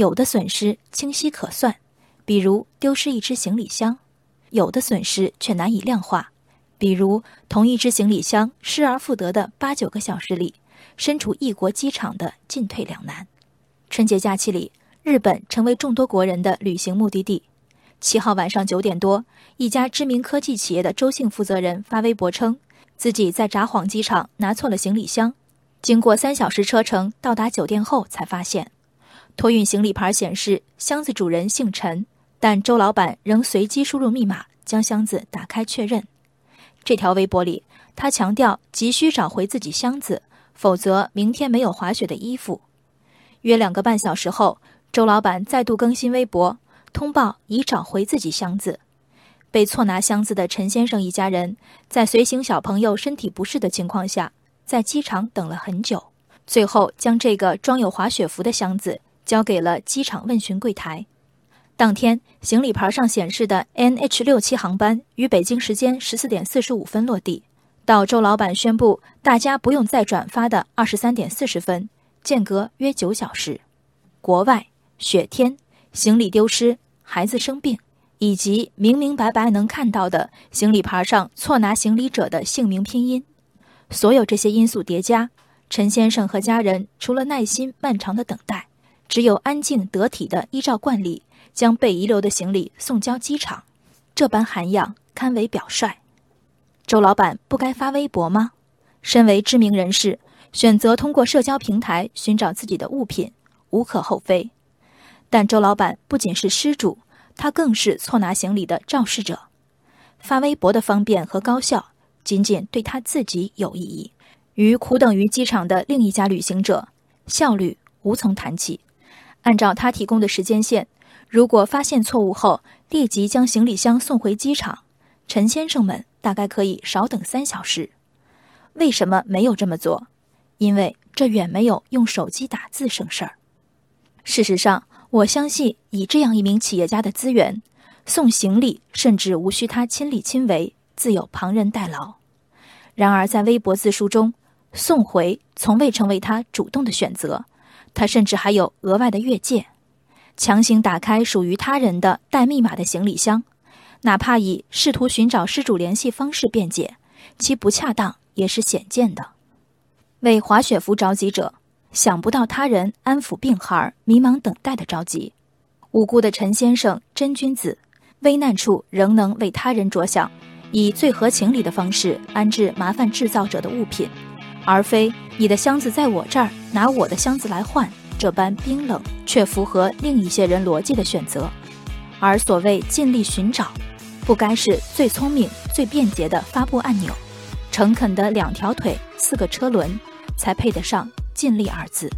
有的损失清晰可算，比如丢失一只行李箱；有的损失却难以量化，比如同一只行李箱失而复得的八九个小时里，身处异国机场的进退两难。春节假期里，日本成为众多国人的旅行目的地。七号晚上九点多，一家知名科技企业的周姓负责人发微博称，自己在札幌机场拿错了行李箱，经过三小时车程到达酒店后才发现，托运行李牌显示箱子主人姓陈，但周老板仍随机输入密码将箱子打开确认。这条微博里，他强调急需找回自己箱子，否则明天没有滑雪的衣服。约两个半小时后，周老板再度更新微博。通报已找回自己箱子，被错拿箱子的陈先生一家人，在随行小朋友身体不适的情况下，在机场等了很久，最后将这个装有滑雪服的箱子交给了机场问询柜台。当天行李牌上显示的 NH 六七航班于北京时间十四点四十五分落地，到周老板宣布大家不用再转发的二十三点四十分，间隔约九小时。国外雪天。行李丢失、孩子生病，以及明明白白能看到的行李牌上错拿行李者的姓名拼音，所有这些因素叠加，陈先生和家人除了耐心漫长的等待，只有安静得体的依照惯例将被遗留的行李送交机场。这般涵养堪为表率。周老板不该发微博吗？身为知名人士，选择通过社交平台寻找自己的物品，无可厚非。但周老板不仅是失主，他更是错拿行李的肇事者。发微博的方便和高效，仅仅对他自己有意义。与苦等于机场的另一家旅行者，效率无从谈起。按照他提供的时间线，如果发现错误后立即将行李箱送回机场，陈先生们大概可以少等三小时。为什么没有这么做？因为这远没有用手机打字省事儿。事实上。我相信，以这样一名企业家的资源，送行李甚至无需他亲力亲为，自有旁人代劳。然而，在微博自述中，送回从未成为他主动的选择，他甚至还有额外的越界，强行打开属于他人的带密码的行李箱，哪怕以试图寻找失主联系方式辩解，其不恰当也是显见的。为滑雪服着急者。想不到他人安抚病孩迷茫等待的着急，无辜的陈先生真君子，危难处仍能为他人着想，以最合情理的方式安置麻烦制造者的物品，而非你的箱子在我这儿，拿我的箱子来换，这般冰冷却符合另一些人逻辑的选择。而所谓尽力寻找，不该是最聪明、最便捷的发布按钮，诚恳的两条腿、四个车轮，才配得上。尽力二字。